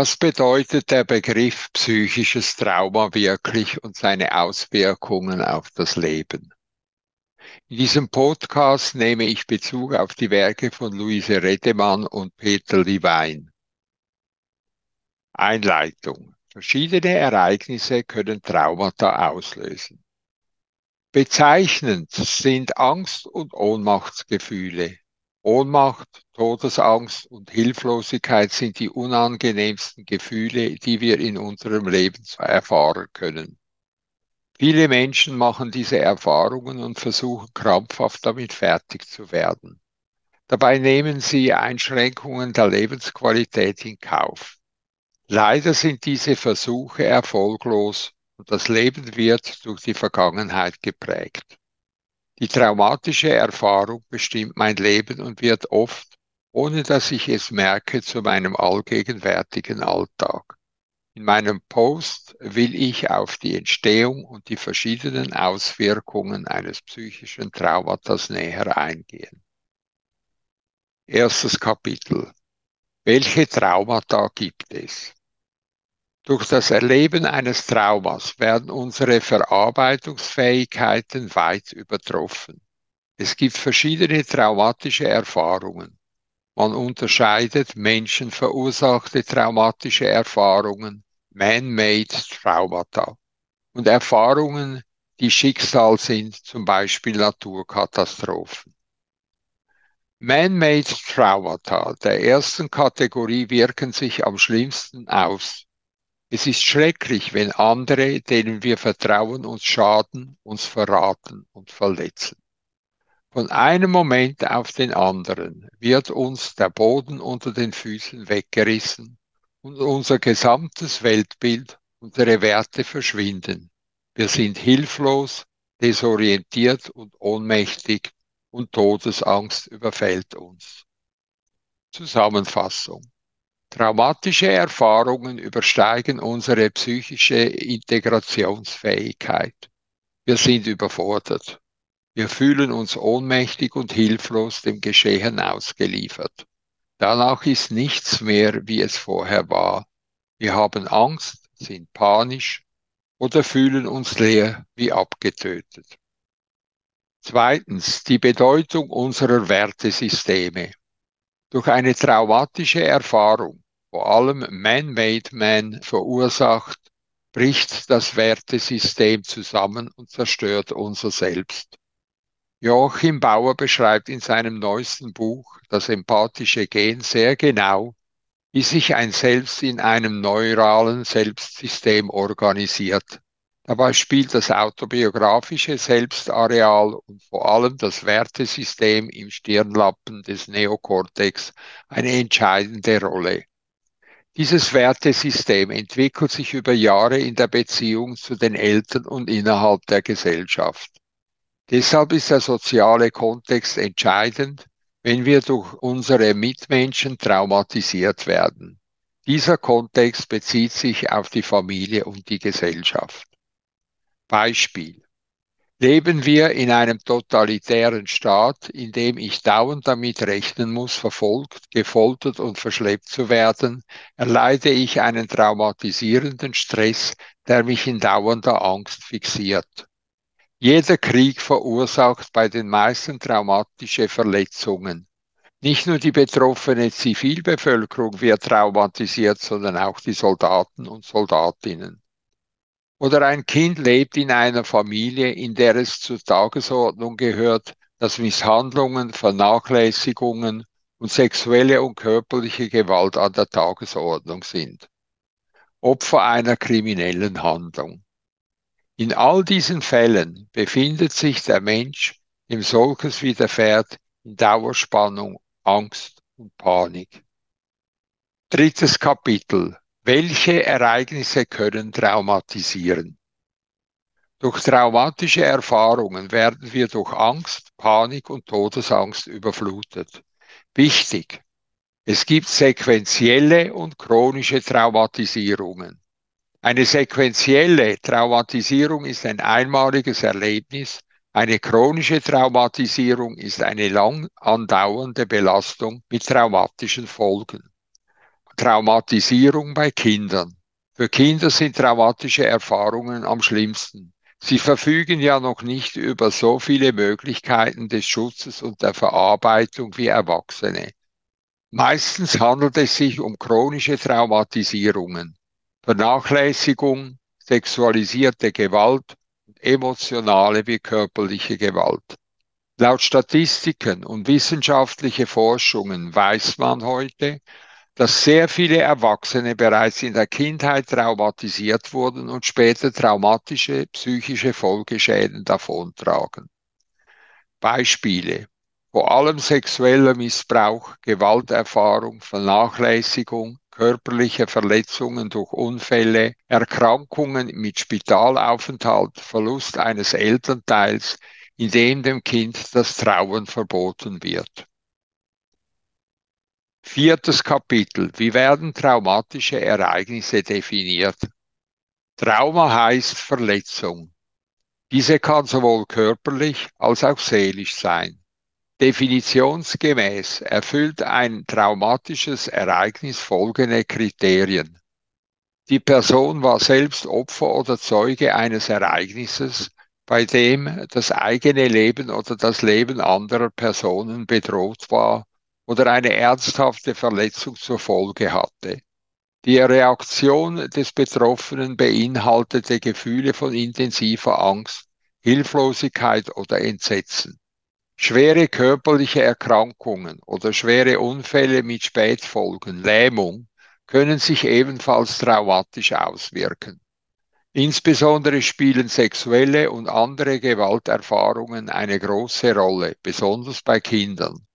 Was bedeutet der Begriff psychisches Trauma wirklich und seine Auswirkungen auf das Leben? In diesem Podcast nehme ich Bezug auf die Werke von Luise Redemann und Peter Levine. Einleitung. Verschiedene Ereignisse können Traumata auslösen. Bezeichnend sind Angst- und Ohnmachtsgefühle. Ohnmacht, Todesangst und Hilflosigkeit sind die unangenehmsten Gefühle, die wir in unserem Leben erfahren können. Viele Menschen machen diese Erfahrungen und versuchen krampfhaft damit fertig zu werden. Dabei nehmen sie Einschränkungen der Lebensqualität in Kauf. Leider sind diese Versuche erfolglos und das Leben wird durch die Vergangenheit geprägt. Die traumatische Erfahrung bestimmt mein Leben und wird oft, ohne dass ich es merke, zu meinem allgegenwärtigen Alltag. In meinem Post will ich auf die Entstehung und die verschiedenen Auswirkungen eines psychischen Traumatas näher eingehen. Erstes Kapitel. Welche Traumata gibt es? Durch das Erleben eines Traumas werden unsere Verarbeitungsfähigkeiten weit übertroffen. Es gibt verschiedene traumatische Erfahrungen. Man unterscheidet menschenverursachte traumatische Erfahrungen, man-made Traumata und Erfahrungen, die Schicksal sind, zum Beispiel Naturkatastrophen. Man-made Traumata der ersten Kategorie wirken sich am schlimmsten aus. Es ist schrecklich, wenn andere, denen wir vertrauen, uns schaden, uns verraten und verletzen. Von einem Moment auf den anderen wird uns der Boden unter den Füßen weggerissen und unser gesamtes Weltbild, unsere Werte verschwinden. Wir sind hilflos, desorientiert und ohnmächtig und Todesangst überfällt uns. Zusammenfassung. Traumatische Erfahrungen übersteigen unsere psychische Integrationsfähigkeit. Wir sind überfordert. Wir fühlen uns ohnmächtig und hilflos dem Geschehen ausgeliefert. Danach ist nichts mehr, wie es vorher war. Wir haben Angst, sind panisch oder fühlen uns leer wie abgetötet. Zweitens, die Bedeutung unserer Wertesysteme. Durch eine traumatische Erfahrung, vor allem Man-Made Man verursacht, bricht das Wertesystem zusammen und zerstört unser Selbst. Joachim Bauer beschreibt in seinem neuesten Buch Das empathische Gen sehr genau, wie sich ein Selbst in einem neuralen Selbstsystem organisiert. Dabei spielt das autobiografische Selbstareal und vor allem das Wertesystem im Stirnlappen des Neokortex eine entscheidende Rolle. Dieses Wertesystem entwickelt sich über Jahre in der Beziehung zu den Eltern und innerhalb der Gesellschaft. Deshalb ist der soziale Kontext entscheidend, wenn wir durch unsere Mitmenschen traumatisiert werden. Dieser Kontext bezieht sich auf die Familie und die Gesellschaft. Beispiel. Leben wir in einem totalitären Staat, in dem ich dauernd damit rechnen muss, verfolgt, gefoltert und verschleppt zu werden, erleide ich einen traumatisierenden Stress, der mich in dauernder Angst fixiert. Jeder Krieg verursacht bei den meisten traumatische Verletzungen. Nicht nur die betroffene Zivilbevölkerung wird traumatisiert, sondern auch die Soldaten und Soldatinnen. Oder ein Kind lebt in einer Familie, in der es zur Tagesordnung gehört, dass Misshandlungen, Vernachlässigungen und sexuelle und körperliche Gewalt an der Tagesordnung sind. Opfer einer kriminellen Handlung. In all diesen Fällen befindet sich der Mensch, dem solches widerfährt, in Dauerspannung, Angst und Panik. Drittes Kapitel. Welche Ereignisse können traumatisieren? Durch traumatische Erfahrungen werden wir durch Angst, Panik und Todesangst überflutet. Wichtig, es gibt sequentielle und chronische Traumatisierungen. Eine sequentielle Traumatisierung ist ein einmaliges Erlebnis. Eine chronische Traumatisierung ist eine lang andauernde Belastung mit traumatischen Folgen. Traumatisierung bei Kindern. Für Kinder sind traumatische Erfahrungen am schlimmsten. Sie verfügen ja noch nicht über so viele Möglichkeiten des Schutzes und der Verarbeitung wie Erwachsene. Meistens handelt es sich um chronische Traumatisierungen, Vernachlässigung, sexualisierte Gewalt und emotionale wie körperliche Gewalt. Laut Statistiken und wissenschaftliche Forschungen weiß man heute, dass sehr viele Erwachsene bereits in der Kindheit traumatisiert wurden und später traumatische psychische Folgeschäden davontragen. Beispiele. Vor allem sexueller Missbrauch, Gewalterfahrung, Vernachlässigung, körperliche Verletzungen durch Unfälle, Erkrankungen mit Spitalaufenthalt, Verlust eines Elternteils, in dem dem Kind das Trauen verboten wird. Viertes Kapitel. Wie werden traumatische Ereignisse definiert? Trauma heißt Verletzung. Diese kann sowohl körperlich als auch seelisch sein. Definitionsgemäß erfüllt ein traumatisches Ereignis folgende Kriterien. Die Person war selbst Opfer oder Zeuge eines Ereignisses, bei dem das eigene Leben oder das Leben anderer Personen bedroht war oder eine ernsthafte Verletzung zur Folge hatte. Die Reaktion des Betroffenen beinhaltete Gefühle von intensiver Angst, Hilflosigkeit oder Entsetzen. Schwere körperliche Erkrankungen oder schwere Unfälle mit Spätfolgen, Lähmung, können sich ebenfalls traumatisch auswirken. Insbesondere spielen sexuelle und andere Gewalterfahrungen eine große Rolle, besonders bei Kindern.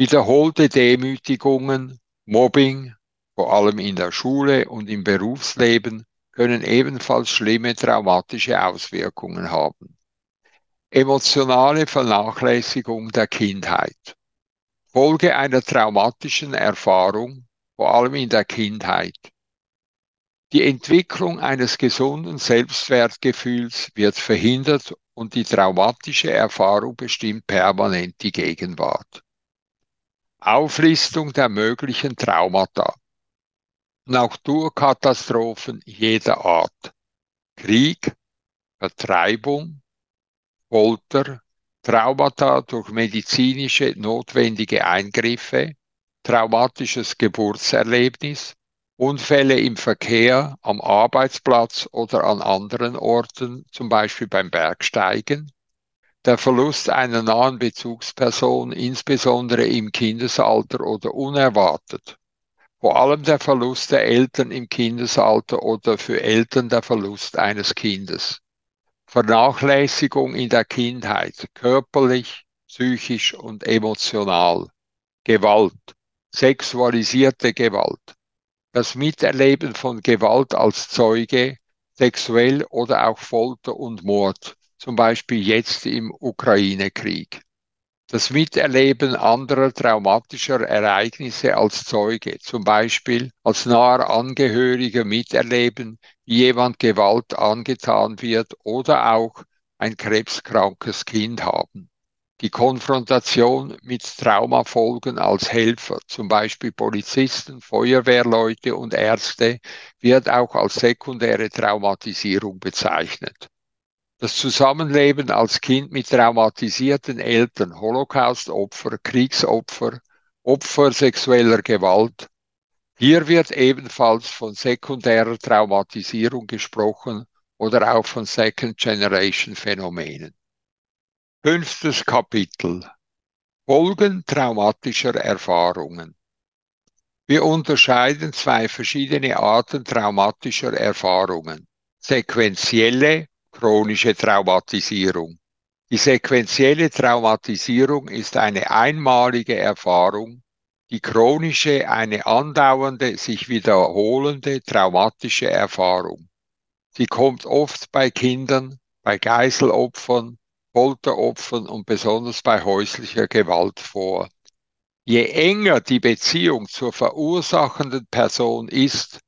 Wiederholte Demütigungen, Mobbing, vor allem in der Schule und im Berufsleben, können ebenfalls schlimme traumatische Auswirkungen haben. Emotionale Vernachlässigung der Kindheit. Folge einer traumatischen Erfahrung, vor allem in der Kindheit. Die Entwicklung eines gesunden Selbstwertgefühls wird verhindert und die traumatische Erfahrung bestimmt permanent die Gegenwart. Auflistung der möglichen Traumata. Naturkatastrophen jeder Art. Krieg, Vertreibung, Folter, Traumata durch medizinische notwendige Eingriffe, traumatisches Geburtserlebnis, Unfälle im Verkehr, am Arbeitsplatz oder an anderen Orten, zum Beispiel beim Bergsteigen, der Verlust einer nahen Bezugsperson, insbesondere im Kindesalter oder unerwartet. Vor allem der Verlust der Eltern im Kindesalter oder für Eltern der Verlust eines Kindes. Vernachlässigung in der Kindheit, körperlich, psychisch und emotional. Gewalt, sexualisierte Gewalt. Das Miterleben von Gewalt als Zeuge, sexuell oder auch Folter und Mord zum Beispiel jetzt im Ukraine-Krieg. Das Miterleben anderer traumatischer Ereignisse als Zeuge, zum Beispiel als naher Angehöriger miterleben, wie jemand Gewalt angetan wird oder auch ein krebskrankes Kind haben. Die Konfrontation mit Traumafolgen als Helfer, zum Beispiel Polizisten, Feuerwehrleute und Ärzte, wird auch als sekundäre Traumatisierung bezeichnet. Das Zusammenleben als Kind mit traumatisierten Eltern, Holocaust-Opfer, Kriegsopfer, Opfer sexueller Gewalt. Hier wird ebenfalls von sekundärer Traumatisierung gesprochen oder auch von Second-Generation-Phänomenen. Fünftes Kapitel. Folgen traumatischer Erfahrungen. Wir unterscheiden zwei verschiedene Arten traumatischer Erfahrungen. Sequentielle chronische Traumatisierung. Die sequentielle Traumatisierung ist eine einmalige Erfahrung, die chronische eine andauernde, sich wiederholende traumatische Erfahrung. Sie kommt oft bei Kindern, bei Geiselopfern, Folteropfern und besonders bei häuslicher Gewalt vor. Je enger die Beziehung zur verursachenden Person ist,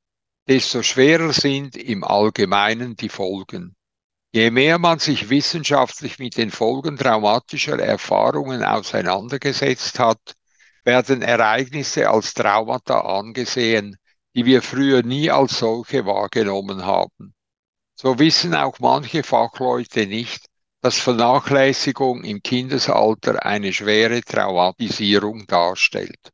desto schwerer sind im Allgemeinen die Folgen. Je mehr man sich wissenschaftlich mit den Folgen traumatischer Erfahrungen auseinandergesetzt hat, werden Ereignisse als Traumata angesehen, die wir früher nie als solche wahrgenommen haben. So wissen auch manche Fachleute nicht, dass Vernachlässigung im Kindesalter eine schwere Traumatisierung darstellt.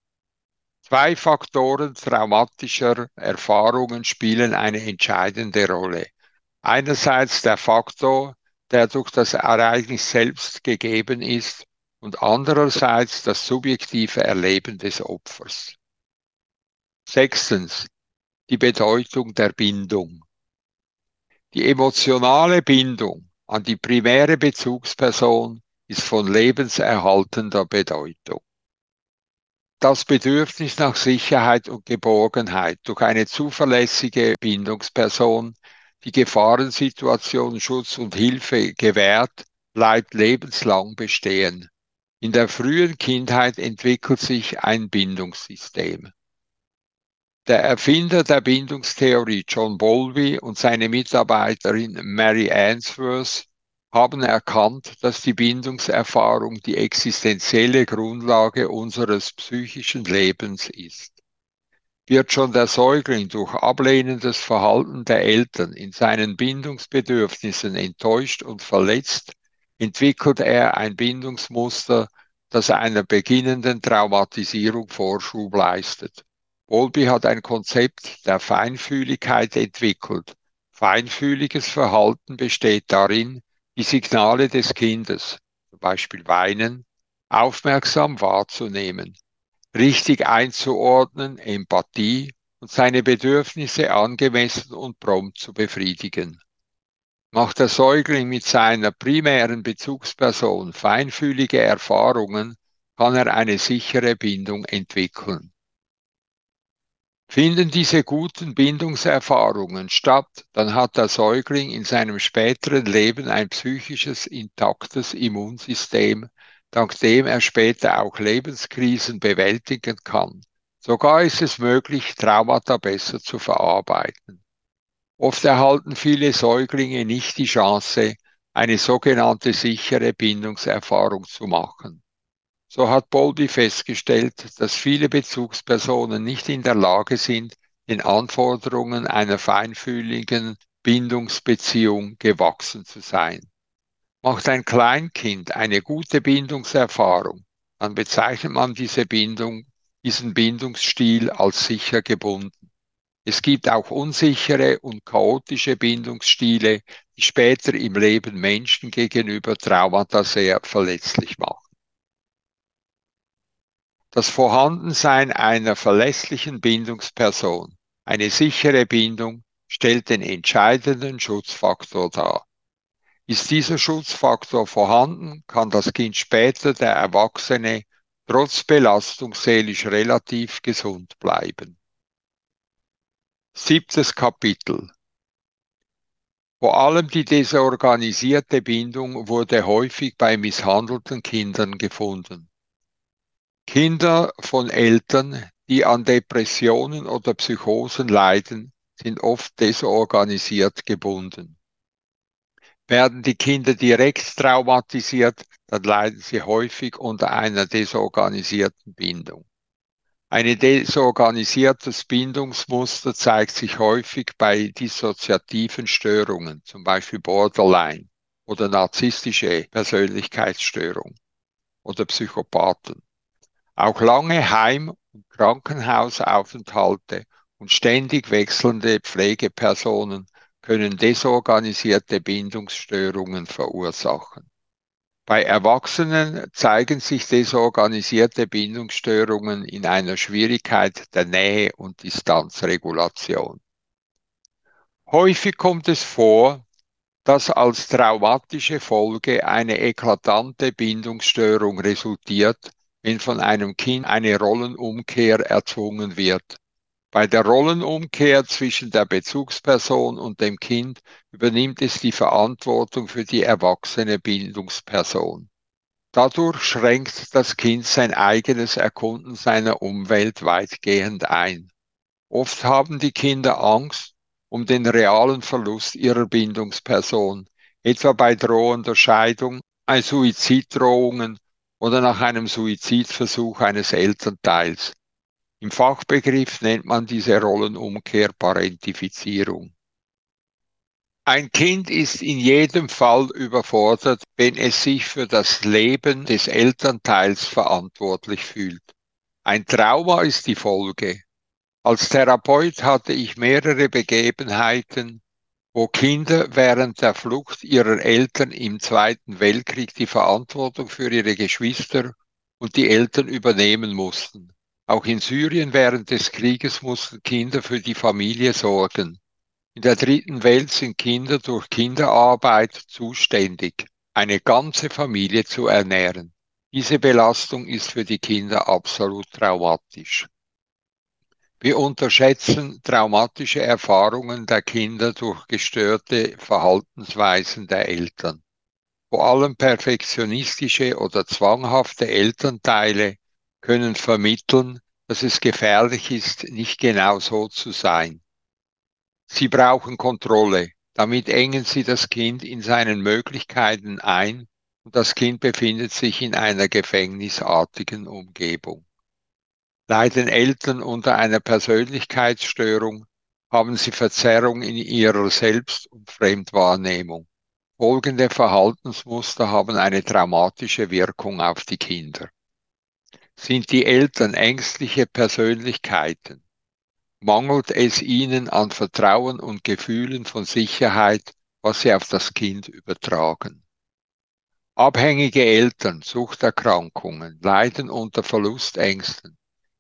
Zwei Faktoren traumatischer Erfahrungen spielen eine entscheidende Rolle. Einerseits der Faktor, der durch das Ereignis selbst gegeben ist, und andererseits das subjektive Erleben des Opfers. Sechstens, die Bedeutung der Bindung. Die emotionale Bindung an die primäre Bezugsperson ist von lebenserhaltender Bedeutung das Bedürfnis nach Sicherheit und Geborgenheit durch eine zuverlässige Bindungsperson, die Gefahrensituation Schutz und Hilfe gewährt, bleibt lebenslang bestehen. In der frühen Kindheit entwickelt sich ein Bindungssystem. Der Erfinder der Bindungstheorie John Bowlby und seine Mitarbeiterin Mary Ainsworth haben erkannt, dass die Bindungserfahrung die existenzielle Grundlage unseres psychischen Lebens ist. Wird schon der Säugling durch ablehnendes Verhalten der Eltern in seinen Bindungsbedürfnissen enttäuscht und verletzt, entwickelt er ein Bindungsmuster, das einer beginnenden Traumatisierung Vorschub leistet. Bowlby hat ein Konzept der Feinfühligkeit entwickelt. Feinfühliges Verhalten besteht darin, die Signale des Kindes, zum Beispiel Weinen, aufmerksam wahrzunehmen, richtig einzuordnen, Empathie und seine Bedürfnisse angemessen und prompt zu befriedigen. Macht der Säugling mit seiner primären Bezugsperson feinfühlige Erfahrungen, kann er eine sichere Bindung entwickeln. Finden diese guten Bindungserfahrungen statt, dann hat der Säugling in seinem späteren Leben ein psychisches, intaktes Immunsystem, dank dem er später auch Lebenskrisen bewältigen kann. Sogar ist es möglich, Traumata besser zu verarbeiten. Oft erhalten viele Säuglinge nicht die Chance, eine sogenannte sichere Bindungserfahrung zu machen. So hat Bowlby festgestellt, dass viele Bezugspersonen nicht in der Lage sind, den Anforderungen einer feinfühligen Bindungsbeziehung gewachsen zu sein. Macht ein Kleinkind eine gute Bindungserfahrung, dann bezeichnet man diese Bindung, diesen Bindungsstil als sicher gebunden. Es gibt auch unsichere und chaotische Bindungsstile, die später im Leben Menschen gegenüber Traumata sehr verletzlich machen. Das Vorhandensein einer verlässlichen Bindungsperson, eine sichere Bindung, stellt den entscheidenden Schutzfaktor dar. Ist dieser Schutzfaktor vorhanden, kann das Kind später, der Erwachsene, trotz Belastung seelisch relativ gesund bleiben. Siebtes Kapitel. Vor allem die desorganisierte Bindung wurde häufig bei misshandelten Kindern gefunden. Kinder von Eltern, die an Depressionen oder Psychosen leiden, sind oft desorganisiert gebunden. Werden die Kinder direkt traumatisiert, dann leiden sie häufig unter einer desorganisierten Bindung. Ein desorganisiertes Bindungsmuster zeigt sich häufig bei dissoziativen Störungen, zum Beispiel Borderline oder narzisstische Persönlichkeitsstörung oder Psychopathen. Auch lange Heim- und Krankenhausaufenthalte und ständig wechselnde Pflegepersonen können desorganisierte Bindungsstörungen verursachen. Bei Erwachsenen zeigen sich desorganisierte Bindungsstörungen in einer Schwierigkeit der Nähe- und Distanzregulation. Häufig kommt es vor, dass als traumatische Folge eine eklatante Bindungsstörung resultiert, wenn von einem Kind eine Rollenumkehr erzwungen wird. Bei der Rollenumkehr zwischen der Bezugsperson und dem Kind übernimmt es die Verantwortung für die erwachsene Bindungsperson. Dadurch schränkt das Kind sein eigenes Erkunden seiner Umwelt weitgehend ein. Oft haben die Kinder Angst um den realen Verlust ihrer Bindungsperson, etwa bei drohender Scheidung, bei Suiziddrohungen oder nach einem Suizidversuch eines Elternteils. Im Fachbegriff nennt man diese Rollenumkehr Parentifizierung. Ein Kind ist in jedem Fall überfordert, wenn es sich für das Leben des Elternteils verantwortlich fühlt. Ein Trauma ist die Folge. Als Therapeut hatte ich mehrere Begebenheiten, wo Kinder während der Flucht ihrer Eltern im Zweiten Weltkrieg die Verantwortung für ihre Geschwister und die Eltern übernehmen mussten. Auch in Syrien während des Krieges mussten Kinder für die Familie sorgen. In der dritten Welt sind Kinder durch Kinderarbeit zuständig, eine ganze Familie zu ernähren. Diese Belastung ist für die Kinder absolut traumatisch. Wir unterschätzen traumatische Erfahrungen der Kinder durch gestörte Verhaltensweisen der Eltern. Vor allem perfektionistische oder zwanghafte Elternteile können vermitteln, dass es gefährlich ist, nicht genau so zu sein. Sie brauchen Kontrolle. Damit engen sie das Kind in seinen Möglichkeiten ein und das Kind befindet sich in einer gefängnisartigen Umgebung. Leiden Eltern unter einer Persönlichkeitsstörung, haben sie Verzerrung in ihrer Selbst- und Fremdwahrnehmung. Folgende Verhaltensmuster haben eine traumatische Wirkung auf die Kinder. Sind die Eltern ängstliche Persönlichkeiten? Mangelt es ihnen an Vertrauen und Gefühlen von Sicherheit, was sie auf das Kind übertragen? Abhängige Eltern, Suchterkrankungen, leiden unter Verlustängsten,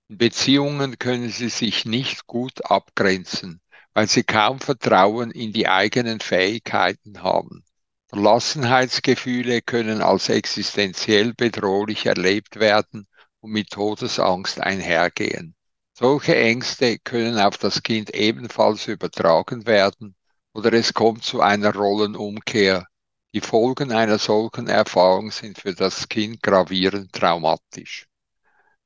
in Beziehungen können sie sich nicht gut abgrenzen, weil sie kaum Vertrauen in die eigenen Fähigkeiten haben. Verlassenheitsgefühle können als existenziell bedrohlich erlebt werden und mit Todesangst einhergehen. Solche Ängste können auf das Kind ebenfalls übertragen werden oder es kommt zu einer Rollenumkehr. Die Folgen einer solchen Erfahrung sind für das Kind gravierend traumatisch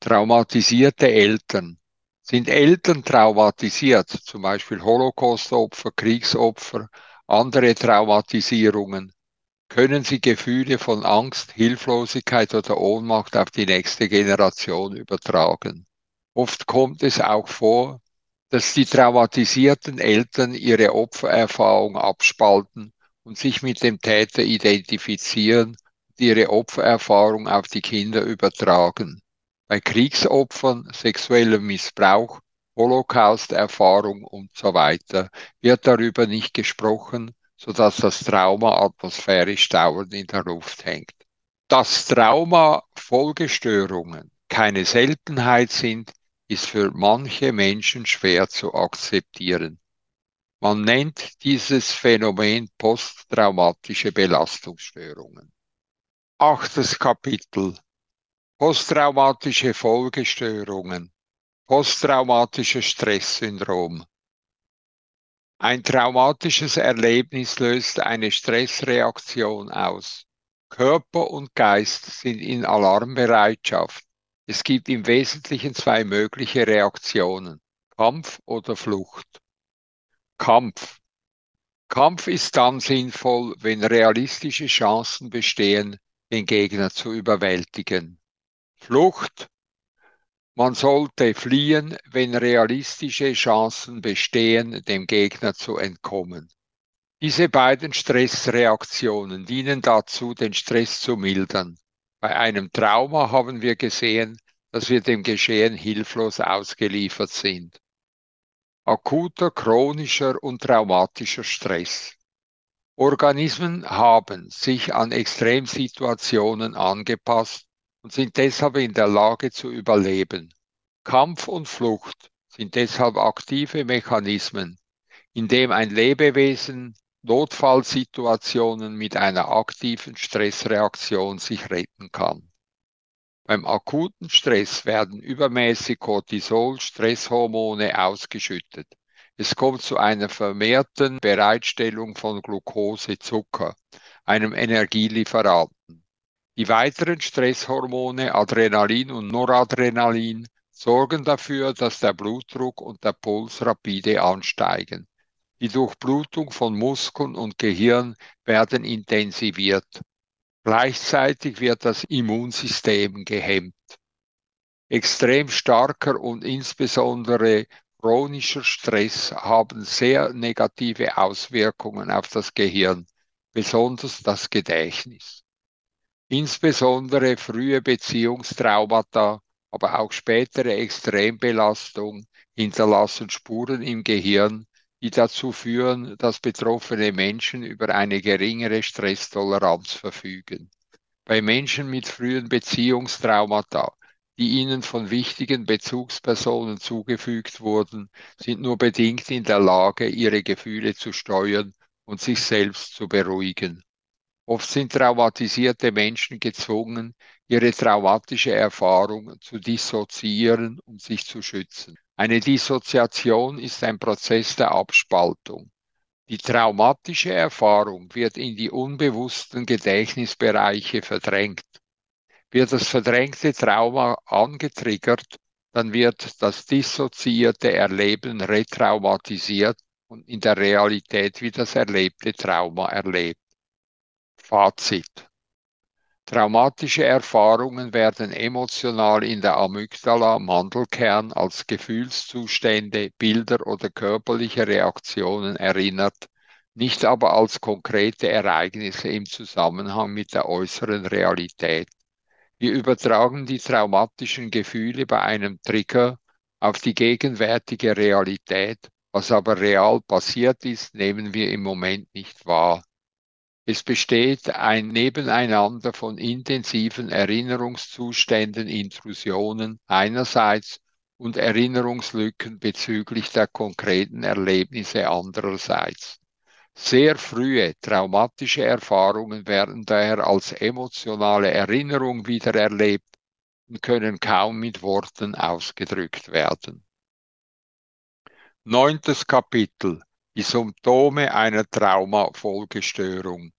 traumatisierte Eltern. Sind Eltern traumatisiert, zum Beispiel Holocaustopfer, Kriegsopfer, andere Traumatisierungen, können sie Gefühle von Angst, Hilflosigkeit oder Ohnmacht auf die nächste Generation übertragen. Oft kommt es auch vor, dass die traumatisierten Eltern ihre Opfererfahrung abspalten und sich mit dem Täter identifizieren und ihre Opfererfahrung auf die Kinder übertragen bei Kriegsopfern, sexuellem Missbrauch, Holocaust-Erfahrung und so weiter wird darüber nicht gesprochen, sodass das Trauma atmosphärisch dauernd in der Luft hängt. Dass Trauma Folgestörungen keine Seltenheit sind, ist für manche Menschen schwer zu akzeptieren. Man nennt dieses Phänomen posttraumatische Belastungsstörungen. Achtes Kapitel Posttraumatische Folgestörungen, posttraumatisches Stresssyndrom. Ein traumatisches Erlebnis löst eine Stressreaktion aus. Körper und Geist sind in Alarmbereitschaft. Es gibt im Wesentlichen zwei mögliche Reaktionen, Kampf oder Flucht. Kampf. Kampf ist dann sinnvoll, wenn realistische Chancen bestehen, den Gegner zu überwältigen. Flucht. Man sollte fliehen, wenn realistische Chancen bestehen, dem Gegner zu entkommen. Diese beiden Stressreaktionen dienen dazu, den Stress zu mildern. Bei einem Trauma haben wir gesehen, dass wir dem Geschehen hilflos ausgeliefert sind. Akuter, chronischer und traumatischer Stress. Organismen haben sich an Extremsituationen angepasst und sind deshalb in der Lage zu überleben. Kampf und Flucht sind deshalb aktive Mechanismen, in dem ein Lebewesen Notfallsituationen mit einer aktiven Stressreaktion sich retten kann. Beim akuten Stress werden übermäßig Cortisol, Stresshormone ausgeschüttet. Es kommt zu einer vermehrten Bereitstellung von Glucose, Zucker, einem Energielieferanten. Die weiteren Stresshormone Adrenalin und Noradrenalin sorgen dafür, dass der Blutdruck und der Puls rapide ansteigen. Die Durchblutung von Muskeln und Gehirn werden intensiviert. Gleichzeitig wird das Immunsystem gehemmt. Extrem starker und insbesondere chronischer Stress haben sehr negative Auswirkungen auf das Gehirn, besonders das Gedächtnis. Insbesondere frühe Beziehungstraumata, aber auch spätere Extrembelastung hinterlassen Spuren im Gehirn, die dazu führen, dass betroffene Menschen über eine geringere Stresstoleranz verfügen. Bei Menschen mit frühen Beziehungstraumata die ihnen von wichtigen Bezugspersonen zugefügt wurden, sind nur bedingt in der Lage, ihre Gefühle zu steuern und sich selbst zu beruhigen. Oft sind traumatisierte Menschen gezwungen, ihre traumatische Erfahrung zu dissoziieren, um sich zu schützen. Eine Dissoziation ist ein Prozess der Abspaltung. Die traumatische Erfahrung wird in die unbewussten Gedächtnisbereiche verdrängt wird das verdrängte Trauma angetriggert, dann wird das dissoziierte Erleben retraumatisiert und in der Realität wie das erlebte Trauma erlebt. Fazit. Traumatische Erfahrungen werden emotional in der Amygdala, Mandelkern, als Gefühlszustände, Bilder oder körperliche Reaktionen erinnert, nicht aber als konkrete Ereignisse im Zusammenhang mit der äußeren Realität. Wir übertragen die traumatischen Gefühle bei einem Trigger auf die gegenwärtige Realität. Was aber real passiert ist, nehmen wir im Moment nicht wahr. Es besteht ein Nebeneinander von intensiven Erinnerungszuständen, Intrusionen einerseits und Erinnerungslücken bezüglich der konkreten Erlebnisse andererseits. Sehr frühe traumatische Erfahrungen werden daher als emotionale Erinnerung wiedererlebt und können kaum mit Worten ausgedrückt werden. Neuntes Kapitel. Die Symptome einer Traumafolgestörung.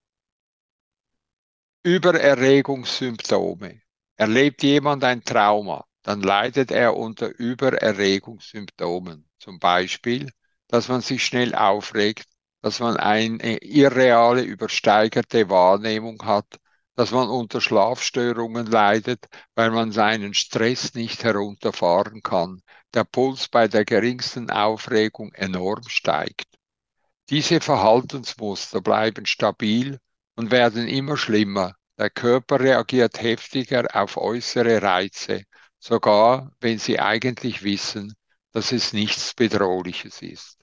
Übererregungssymptome. Erlebt jemand ein Trauma, dann leidet er unter Übererregungssymptomen. Zum Beispiel, dass man sich schnell aufregt, dass man eine irreale, übersteigerte Wahrnehmung hat, dass man unter Schlafstörungen leidet, weil man seinen Stress nicht herunterfahren kann, der Puls bei der geringsten Aufregung enorm steigt. Diese Verhaltensmuster bleiben stabil und werden immer schlimmer. Der Körper reagiert heftiger auf äußere Reize, sogar wenn sie eigentlich wissen, dass es nichts Bedrohliches ist.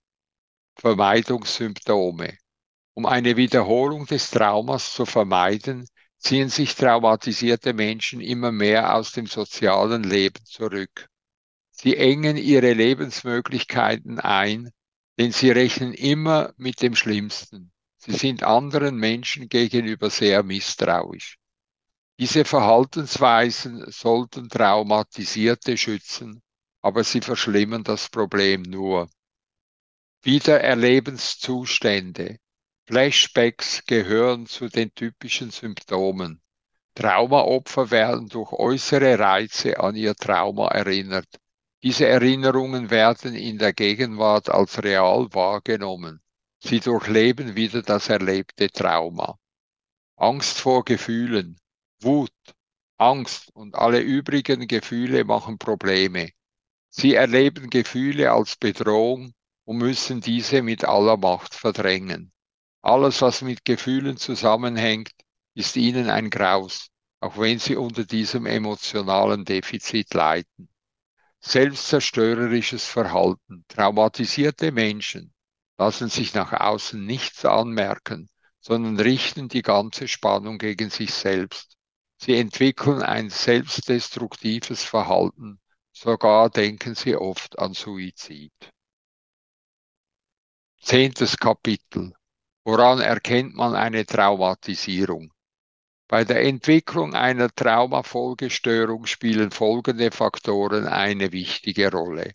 Vermeidungssymptome. Um eine Wiederholung des Traumas zu vermeiden, ziehen sich traumatisierte Menschen immer mehr aus dem sozialen Leben zurück. Sie engen ihre Lebensmöglichkeiten ein, denn sie rechnen immer mit dem Schlimmsten. Sie sind anderen Menschen gegenüber sehr misstrauisch. Diese Verhaltensweisen sollten Traumatisierte schützen, aber sie verschlimmern das Problem nur. Wiedererlebenszustände. Flashbacks gehören zu den typischen Symptomen. Traumaopfer werden durch äußere Reize an ihr Trauma erinnert. Diese Erinnerungen werden in der Gegenwart als real wahrgenommen. Sie durchleben wieder das erlebte Trauma. Angst vor Gefühlen, Wut, Angst und alle übrigen Gefühle machen Probleme. Sie erleben Gefühle als Bedrohung und müssen diese mit aller Macht verdrängen. Alles, was mit Gefühlen zusammenhängt, ist ihnen ein Graus, auch wenn sie unter diesem emotionalen Defizit leiden. Selbstzerstörerisches Verhalten. Traumatisierte Menschen lassen sich nach außen nichts anmerken, sondern richten die ganze Spannung gegen sich selbst. Sie entwickeln ein selbstdestruktives Verhalten, sogar denken sie oft an Suizid. Zehntes Kapitel. Woran erkennt man eine Traumatisierung? Bei der Entwicklung einer Traumafolgestörung spielen folgende Faktoren eine wichtige Rolle.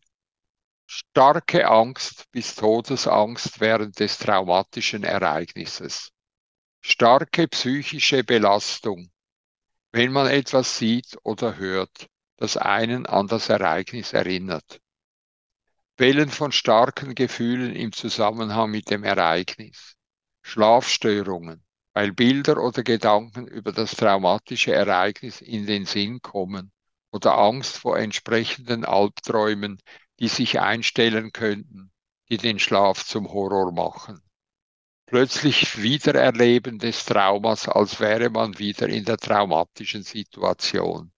Starke Angst bis Todesangst während des traumatischen Ereignisses. Starke psychische Belastung. Wenn man etwas sieht oder hört, das einen an das Ereignis erinnert. Wellen von starken Gefühlen im Zusammenhang mit dem Ereignis, Schlafstörungen, weil Bilder oder Gedanken über das traumatische Ereignis in den Sinn kommen oder Angst vor entsprechenden Albträumen, die sich einstellen könnten, die den Schlaf zum Horror machen. Plötzlich Wiedererleben des Traumas, als wäre man wieder in der traumatischen Situation.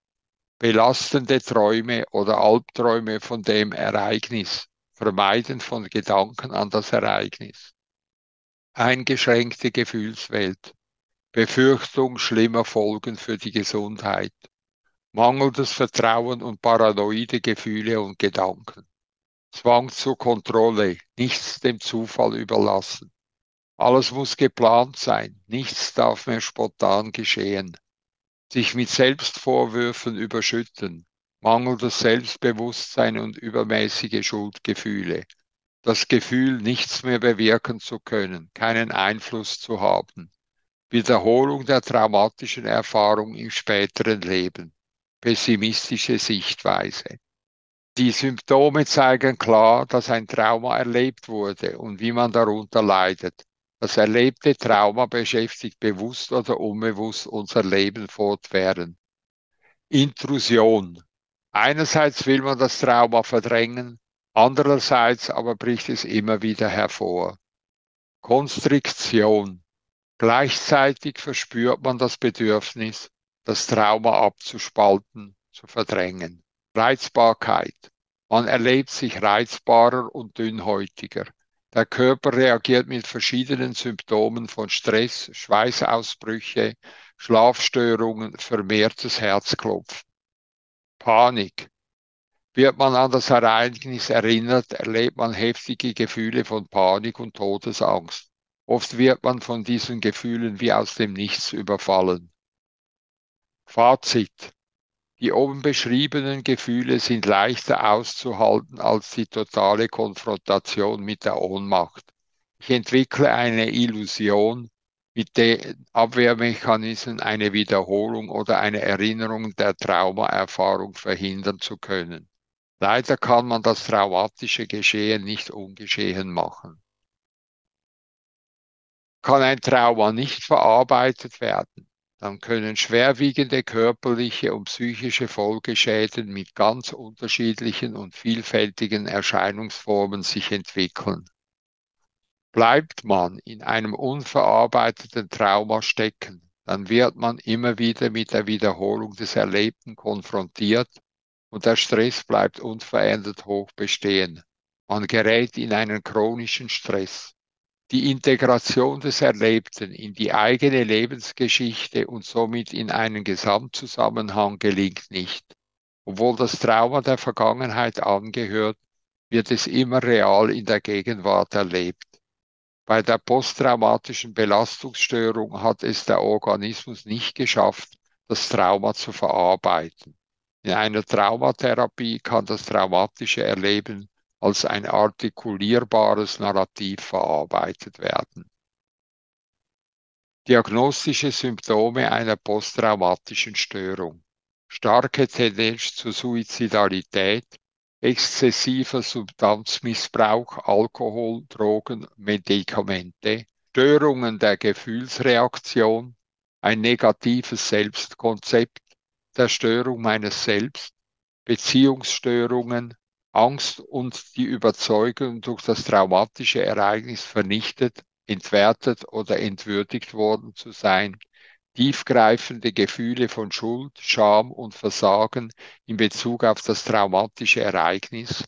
Belastende Träume oder Albträume von dem Ereignis, Vermeiden von Gedanken an das Ereignis. Eingeschränkte Gefühlswelt, Befürchtung schlimmer Folgen für die Gesundheit, mangelndes Vertrauen und paranoide Gefühle und Gedanken. Zwang zur Kontrolle, nichts dem Zufall überlassen. Alles muss geplant sein, nichts darf mehr spontan geschehen. Sich mit Selbstvorwürfen überschütten, mangelndes Selbstbewusstsein und übermäßige Schuldgefühle. Das Gefühl, nichts mehr bewirken zu können, keinen Einfluss zu haben. Wiederholung der traumatischen Erfahrung im späteren Leben. Pessimistische Sichtweise. Die Symptome zeigen klar, dass ein Trauma erlebt wurde und wie man darunter leidet. Das erlebte Trauma beschäftigt bewusst oder unbewusst unser Leben fortwährend. Intrusion. Einerseits will man das Trauma verdrängen, andererseits aber bricht es immer wieder hervor. Konstriktion. Gleichzeitig verspürt man das Bedürfnis, das Trauma abzuspalten, zu verdrängen. Reizbarkeit. Man erlebt sich reizbarer und dünnhäutiger. Der Körper reagiert mit verschiedenen Symptomen von Stress, Schweißausbrüche, Schlafstörungen, vermehrtes Herzklopfen. Panik. Wird man an das Ereignis erinnert, erlebt man heftige Gefühle von Panik und Todesangst. Oft wird man von diesen Gefühlen wie aus dem Nichts überfallen. Fazit. Die oben beschriebenen Gefühle sind leichter auszuhalten als die totale Konfrontation mit der Ohnmacht. Ich entwickle eine Illusion, mit den Abwehrmechanismen eine Wiederholung oder eine Erinnerung der Traumaerfahrung verhindern zu können. Leider kann man das traumatische Geschehen nicht ungeschehen machen. Kann ein Trauma nicht verarbeitet werden, dann können schwerwiegende körperliche und psychische Folgeschäden mit ganz unterschiedlichen und vielfältigen Erscheinungsformen sich entwickeln. Bleibt man in einem unverarbeiteten Trauma stecken, dann wird man immer wieder mit der Wiederholung des Erlebten konfrontiert und der Stress bleibt unverändert hoch bestehen. Man gerät in einen chronischen Stress. Die Integration des Erlebten in die eigene Lebensgeschichte und somit in einen Gesamtzusammenhang gelingt nicht. Obwohl das Trauma der Vergangenheit angehört, wird es immer real in der Gegenwart erlebt. Bei der posttraumatischen Belastungsstörung hat es der Organismus nicht geschafft, das Trauma zu verarbeiten. In einer Traumatherapie kann das traumatische Erleben als ein artikulierbares Narrativ verarbeitet werden. Diagnostische Symptome einer posttraumatischen Störung. Starke Tendenz zur Suizidalität, exzessiver Substanzmissbrauch, Alkohol, Drogen, Medikamente, Störungen der Gefühlsreaktion, ein negatives Selbstkonzept, Zerstörung meines Selbst, Beziehungsstörungen, Angst und die Überzeugung, durch das traumatische Ereignis vernichtet, entwertet oder entwürdigt worden zu sein, tiefgreifende Gefühle von Schuld, Scham und Versagen in Bezug auf das traumatische Ereignis,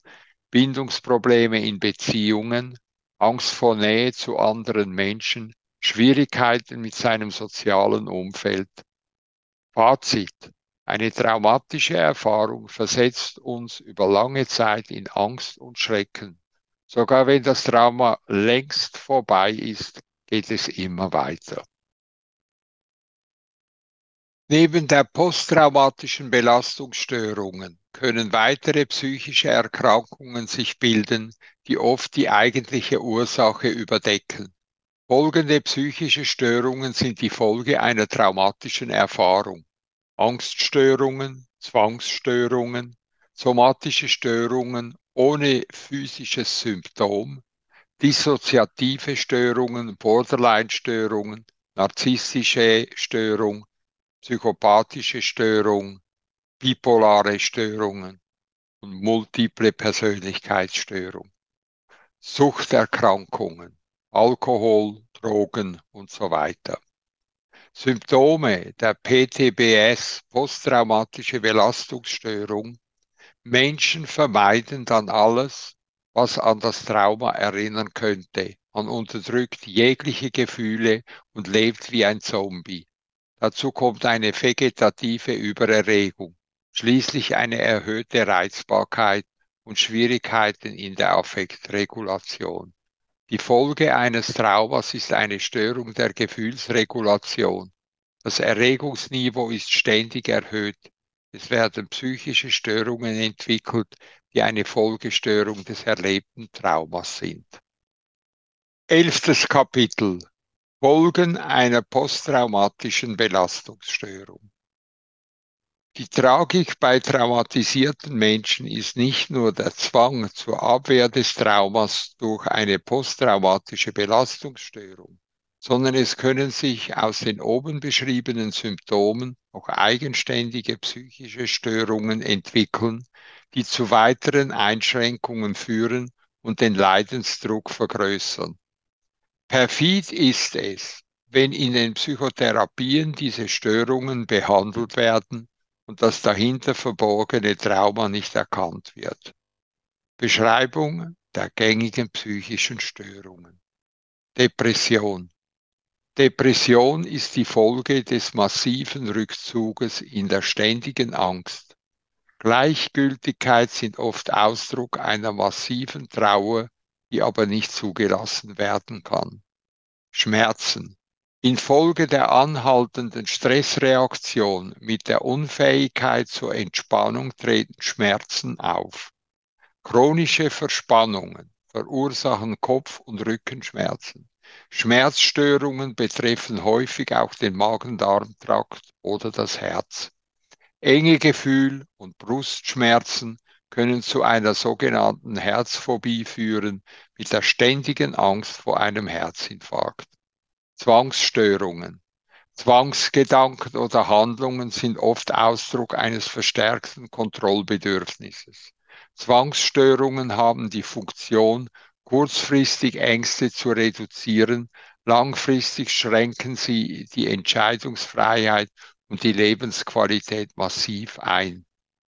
Bindungsprobleme in Beziehungen, Angst vor Nähe zu anderen Menschen, Schwierigkeiten mit seinem sozialen Umfeld. Fazit. Eine traumatische Erfahrung versetzt uns über lange Zeit in Angst und Schrecken. Sogar wenn das Trauma längst vorbei ist, geht es immer weiter. Neben der posttraumatischen Belastungsstörungen können weitere psychische Erkrankungen sich bilden, die oft die eigentliche Ursache überdecken. Folgende psychische Störungen sind die Folge einer traumatischen Erfahrung. Angststörungen, Zwangsstörungen, somatische Störungen ohne physisches Symptom, dissoziative Störungen, Borderline-Störungen, narzisstische Störung, psychopathische Störung, bipolare Störungen und multiple Persönlichkeitsstörung, Suchterkrankungen, Alkohol, Drogen und so weiter. Symptome der PTBS, posttraumatische Belastungsstörung. Menschen vermeiden dann alles, was an das Trauma erinnern könnte. Man unterdrückt jegliche Gefühle und lebt wie ein Zombie. Dazu kommt eine vegetative Übererregung, schließlich eine erhöhte Reizbarkeit und Schwierigkeiten in der Affektregulation. Die Folge eines Traumas ist eine Störung der Gefühlsregulation. Das Erregungsniveau ist ständig erhöht. Es werden psychische Störungen entwickelt, die eine Folgestörung des erlebten Traumas sind. Elftes Kapitel Folgen einer posttraumatischen Belastungsstörung. Die Tragik bei traumatisierten Menschen ist nicht nur der Zwang zur Abwehr des Traumas durch eine posttraumatische Belastungsstörung, sondern es können sich aus den oben beschriebenen Symptomen auch eigenständige psychische Störungen entwickeln, die zu weiteren Einschränkungen führen und den Leidensdruck vergrößern. Perfid ist es, wenn in den Psychotherapien diese Störungen behandelt werden und das dahinter verborgene Trauma nicht erkannt wird. Beschreibung der gängigen psychischen Störungen. Depression. Depression ist die Folge des massiven Rückzuges in der ständigen Angst. Gleichgültigkeit sind oft Ausdruck einer massiven Trauer die aber nicht zugelassen werden kann. Schmerzen. Infolge der anhaltenden Stressreaktion mit der Unfähigkeit zur Entspannung treten Schmerzen auf. Chronische Verspannungen verursachen Kopf- und Rückenschmerzen. Schmerzstörungen betreffen häufig auch den Magen-Darm-Trakt oder das Herz. Enge Gefühl und Brustschmerzen können zu einer sogenannten Herzphobie führen mit der ständigen Angst vor einem Herzinfarkt. Zwangsstörungen. Zwangsgedanken oder Handlungen sind oft Ausdruck eines verstärkten Kontrollbedürfnisses. Zwangsstörungen haben die Funktion, kurzfristig Ängste zu reduzieren, langfristig schränken sie die Entscheidungsfreiheit und die Lebensqualität massiv ein.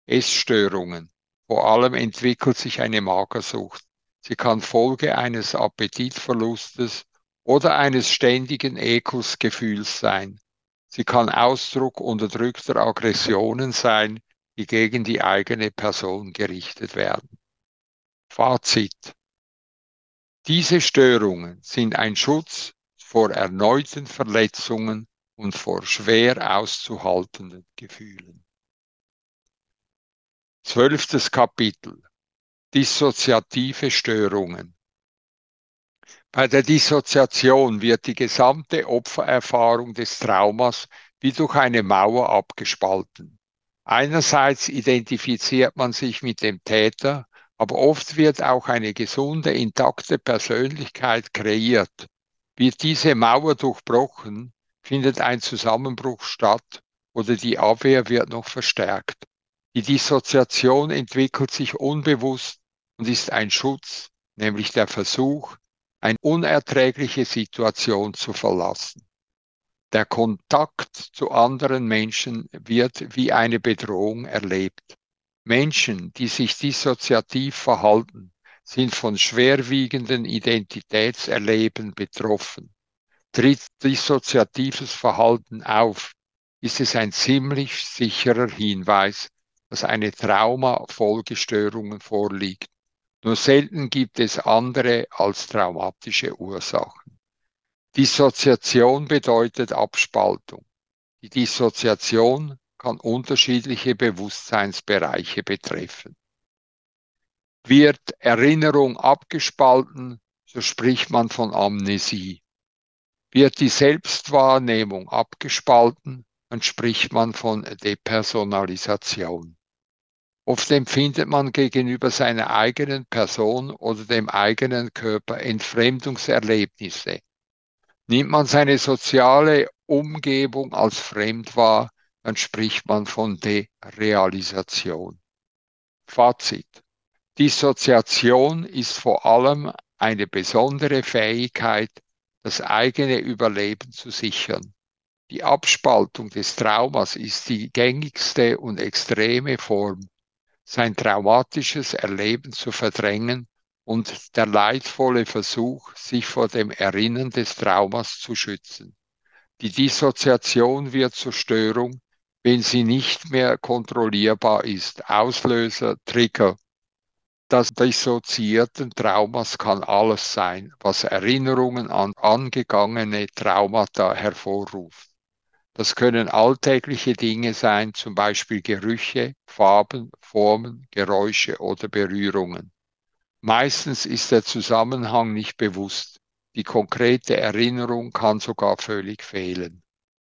Essstörungen. Vor allem entwickelt sich eine Magersucht. Sie kann Folge eines Appetitverlustes oder eines ständigen Ekelsgefühls sein. Sie kann Ausdruck unterdrückter Aggressionen sein, die gegen die eigene Person gerichtet werden. Fazit. Diese Störungen sind ein Schutz vor erneuten Verletzungen und vor schwer auszuhaltenden Gefühlen. Zwölftes Kapitel. Dissoziative Störungen. Bei der Dissoziation wird die gesamte Opfererfahrung des Traumas wie durch eine Mauer abgespalten. Einerseits identifiziert man sich mit dem Täter, aber oft wird auch eine gesunde, intakte Persönlichkeit kreiert. Wird diese Mauer durchbrochen, findet ein Zusammenbruch statt oder die Abwehr wird noch verstärkt. Die Dissoziation entwickelt sich unbewusst und ist ein Schutz, nämlich der Versuch, eine unerträgliche Situation zu verlassen. Der Kontakt zu anderen Menschen wird wie eine Bedrohung erlebt. Menschen, die sich dissoziativ verhalten, sind von schwerwiegenden Identitätserleben betroffen. Tritt dissoziatives Verhalten auf, ist es ein ziemlich sicherer Hinweis dass eine Trauma-Folgestörungen vorliegt. Nur selten gibt es andere als traumatische Ursachen. Dissoziation bedeutet Abspaltung. Die Dissoziation kann unterschiedliche Bewusstseinsbereiche betreffen. Wird Erinnerung abgespalten, so spricht man von Amnesie. Wird die Selbstwahrnehmung abgespalten, dann spricht man von Depersonalisation. Oft empfindet man gegenüber seiner eigenen Person oder dem eigenen Körper Entfremdungserlebnisse. Nimmt man seine soziale Umgebung als fremd wahr, dann spricht man von Derealisation. Fazit. Dissoziation ist vor allem eine besondere Fähigkeit, das eigene Überleben zu sichern. Die Abspaltung des Traumas ist die gängigste und extreme Form, sein traumatisches Erleben zu verdrängen und der leidvolle Versuch, sich vor dem Erinnern des Traumas zu schützen. Die Dissoziation wird zur Störung, wenn sie nicht mehr kontrollierbar ist. Auslöser, Trigger. Das dissoziierten Traumas kann alles sein, was Erinnerungen an angegangene Traumata hervorruft. Das können alltägliche Dinge sein, zum Beispiel Gerüche, Farben, Formen, Geräusche oder Berührungen. Meistens ist der Zusammenhang nicht bewusst. Die konkrete Erinnerung kann sogar völlig fehlen.